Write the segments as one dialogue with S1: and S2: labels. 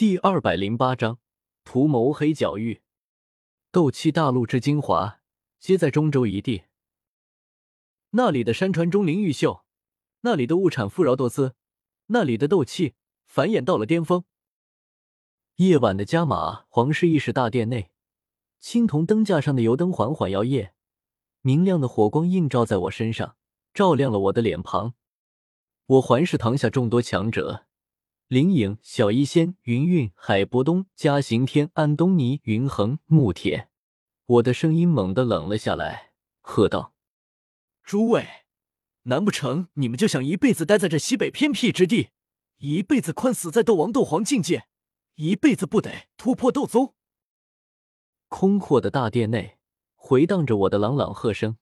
S1: 第二百零八章图谋黑角域。斗气大陆之精华，皆在中州一地。那里的山川钟灵毓秀，那里的物产富饶多姿，那里的斗气繁衍到了巅峰。夜晚的加玛皇室议事大殿内，青铜灯架上的油灯缓缓摇曳，明亮的火光映照在我身上，照亮了我的脸庞。我环视堂下众多强者。灵影、小医仙、云韵、海波东、嘉行天、安东尼、云恒、穆铁，我的声音猛地冷了下来，喝道：“
S2: 诸位，难不成你们就想一辈子待在这西北偏僻之地，一辈子困死在斗王、斗皇境界，一辈子不得突破斗宗？”
S1: 空阔的大殿内回荡着我的朗朗喝声，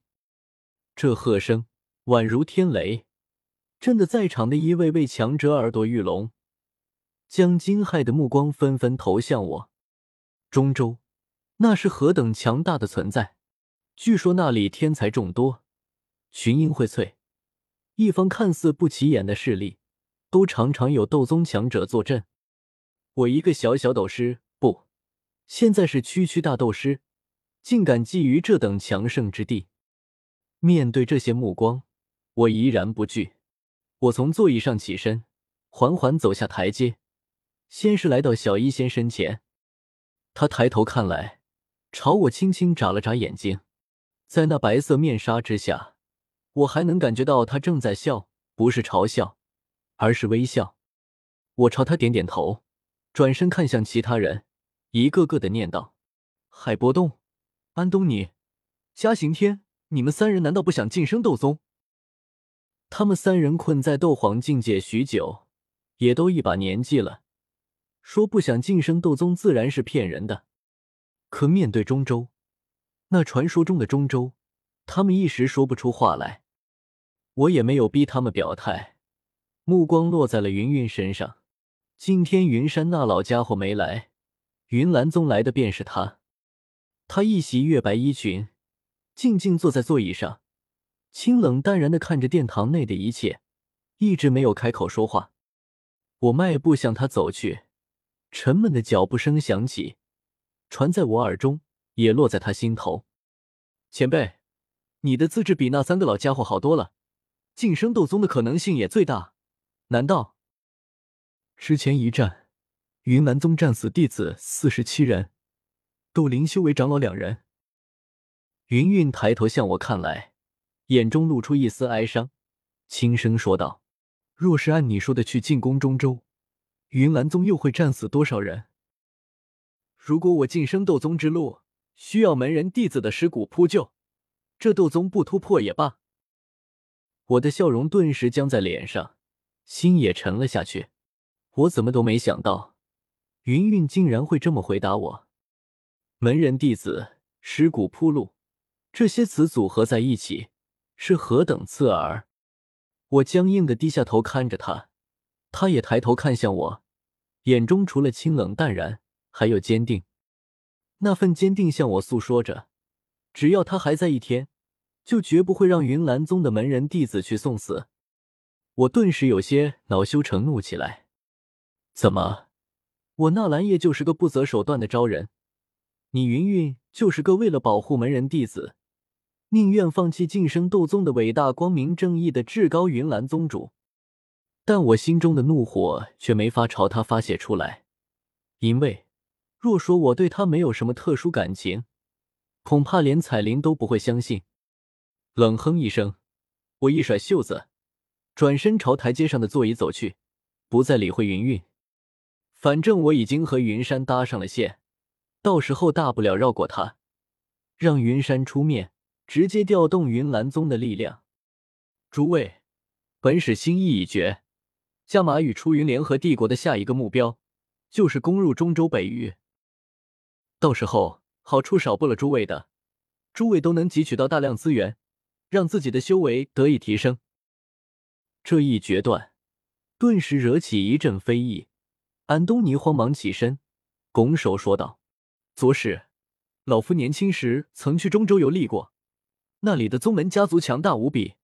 S1: 这喝声宛如天雷，震得在场的一位位强者耳朵欲聋。将惊骇的目光纷纷投向我。中州，那是何等强大的存在！据说那里天才众多，群英荟萃，一方看似不起眼的势力，都常常有斗宗强者坐镇。我一个小小斗师，不，现在是区区大斗师，竟敢觊觎这等强盛之地。面对这些目光，我怡然不惧。我从座椅上起身，缓缓走下台阶。先是来到小医仙身前，他抬头看来，朝我轻轻眨了眨眼睛，在那白色面纱之下，我还能感觉到他正在笑，不是嘲笑，而是微笑。我朝他点点头，转身看向其他人，一个个的念道：“海波动，安东尼，嘉刑天，你们三人难道不想晋升斗宗？”他们三人困在斗皇境界许久，也都一把年纪了。说不想晋升斗宗自然是骗人的，可面对中州，那传说中的中州，他们一时说不出话来。我也没有逼他们表态，目光落在了云云身上。今天云山那老家伙没来，云岚宗来的便是他。他一袭月白衣裙，静静坐在座椅上，清冷淡然的看着殿堂内的一切，一直没有开口说话。我迈步向他走去。沉闷的脚步声响起，传在我耳中，也落在他心头。前辈，你的资质比那三个老家伙好多了，晋升斗宗的可能性也最大。难道之前一战，云南宗战死弟子四十七人，斗灵修为长老两人？云韵抬头向我看来，眼中露出一丝哀伤，轻声说道：“若是按你说的去进攻中州。”云岚宗又会战死多少人？如果我晋升斗宗之路需要门人弟子的尸骨铺就，这斗宗不突破也罢。我的笑容顿时僵在脸上，心也沉了下去。我怎么都没想到，云云竟然会这么回答我。门人弟子尸骨铺路，这些词组合在一起，是何等刺耳！我僵硬的低下头看着他。他也抬头看向我，眼中除了清冷淡然，还有坚定。那份坚定向我诉说着，只要他还在一天，就绝不会让云岚宗的门人弟子去送死。我顿时有些恼羞成怒起来。怎么，我纳兰叶就是个不择手段的招人？你云云就是个为了保护门人弟子，宁愿放弃晋升斗宗的伟大光明正义的至高云岚宗主？但我心中的怒火却没法朝他发泄出来，因为若说我对他没有什么特殊感情，恐怕连彩铃都不会相信。冷哼一声，我一甩袖子，转身朝台阶上的座椅走去，不再理会云韵。反正我已经和云山搭上了线，到时候大不了绕过他，让云山出面，直接调动云岚宗的力量。诸位，本使心意已决。加马与出云联合帝国的下一个目标，就是攻入中州北域。到时候好处少不了诸位的，诸位都能汲取到大量资源，让自己的修为得以提升。这一决断，顿时惹起一阵非议。安东尼慌忙起身，拱手说道：“左使，老夫年轻时曾去中州游历过，那里的宗门家族强大无比，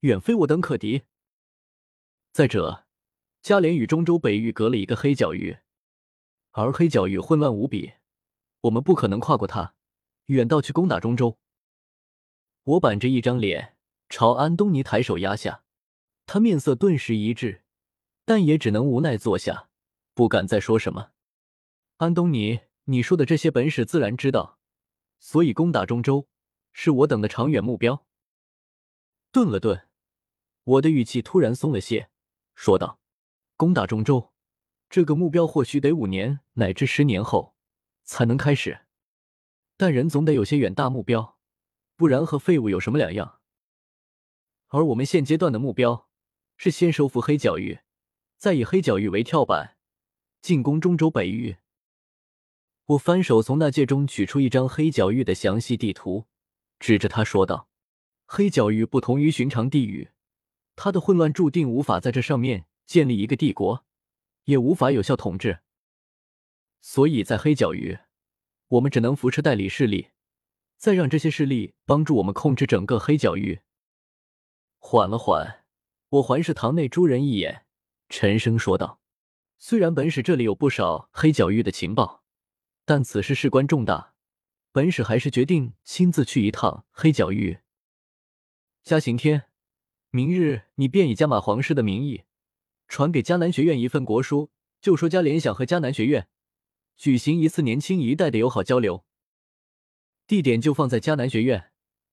S1: 远非我等可敌。再者。”嘉联与中州北域隔了一个黑角域，而黑角域混乱无比，我们不可能跨过它，远道去攻打中州。我板着一张脸，朝安东尼抬手压下，他面色顿时一滞，但也只能无奈坐下，不敢再说什么。安东尼，你说的这些本使自然知道，所以攻打中州是我等的长远目标。顿了顿，我的语气突然松了些，说道：“攻打中州这个目标，或许得五年乃至十年后才能开始，但人总得有些远大目标。”不然和废物有什么两样？而我们现阶段的目标是先收复黑角域，再以黑角域为跳板进攻中州北域。我翻手从那戒中取出一张黑角域的详细地图，指着他说道：“黑角域不同于寻常地域，它的混乱注定无法在这上面建立一个帝国，也无法有效统治。所以在黑角域，我们只能扶持代理势力。”再让这些势力帮助我们控制整个黑角域。缓了缓，我环视堂内诸人一眼，沉声说道：“虽然本使这里有不少黑角域的情报，但此事事关重大，本使还是决定亲自去一趟黑角域。嘉刑天，明日你便以加马皇室的名义，传给迦南学院一份国书，就说嘉联想和迦南学院举行一次年轻一代的友好交流。”地点就放在迦南学院，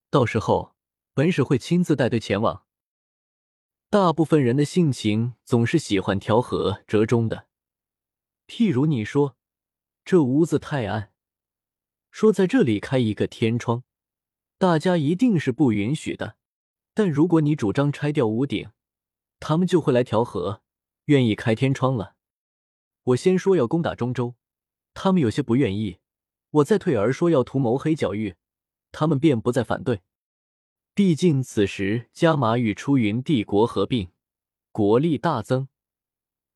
S1: 到时候本使会亲自带队前往。大部分人的性情总是喜欢调和折中的，譬如你说这屋子太暗，说在这里开一个天窗，大家一定是不允许的。但如果你主张拆掉屋顶，他们就会来调和，愿意开天窗了。我先说要攻打中州，他们有些不愿意。我再退而说要图谋黑角域，他们便不再反对。毕竟此时加马与出云帝国合并，国力大增，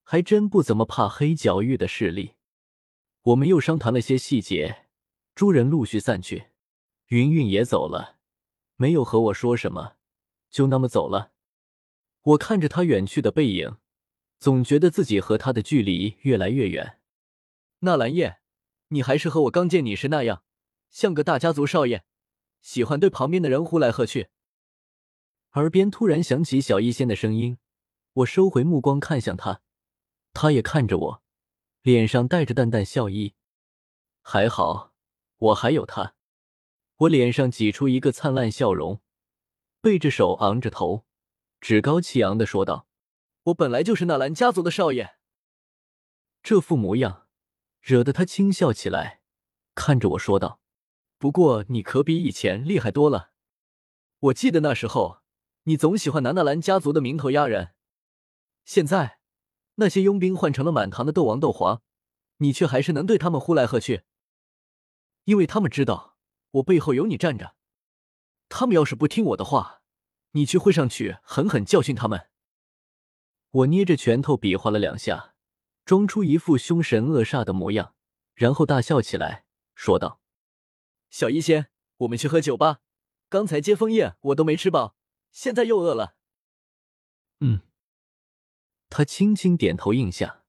S1: 还真不怎么怕黑角域的势力。我们又商谈了些细节，诸人陆续散去，云云也走了，没有和我说什么，就那么走了。我看着他远去的背影，总觉得自己和他的距离越来越远。纳兰叶。你还是和我刚见你时那样，像个大家族少爷，喜欢对旁边的人呼来喝去。耳边突然响起小医仙的声音，我收回目光看向他，他也看着我，脸上带着淡淡笑意。还好，我还有他。我脸上挤出一个灿烂笑容，背着手，昂着头，趾高气扬的说道：“我本来就是纳兰家族的少爷。”这副模样。惹得他轻笑起来，看着我说道：“不过你可比以前厉害多了。我记得那时候，你总喜欢拿纳兰家族的名头压人。现在，那些佣兵换成了满堂的斗王、斗皇，你却还是能对他们呼来喝去，因为他们知道我背后有你站着。他们要是不听我的话，你去会上去狠狠教训他们。”我捏着拳头比划了两下。装出一副凶神恶煞的模样，然后大笑起来，说道：“小医仙，我们去喝酒吧。刚才接风宴我都没吃饱，现在又饿了。”嗯，他轻轻点头应下。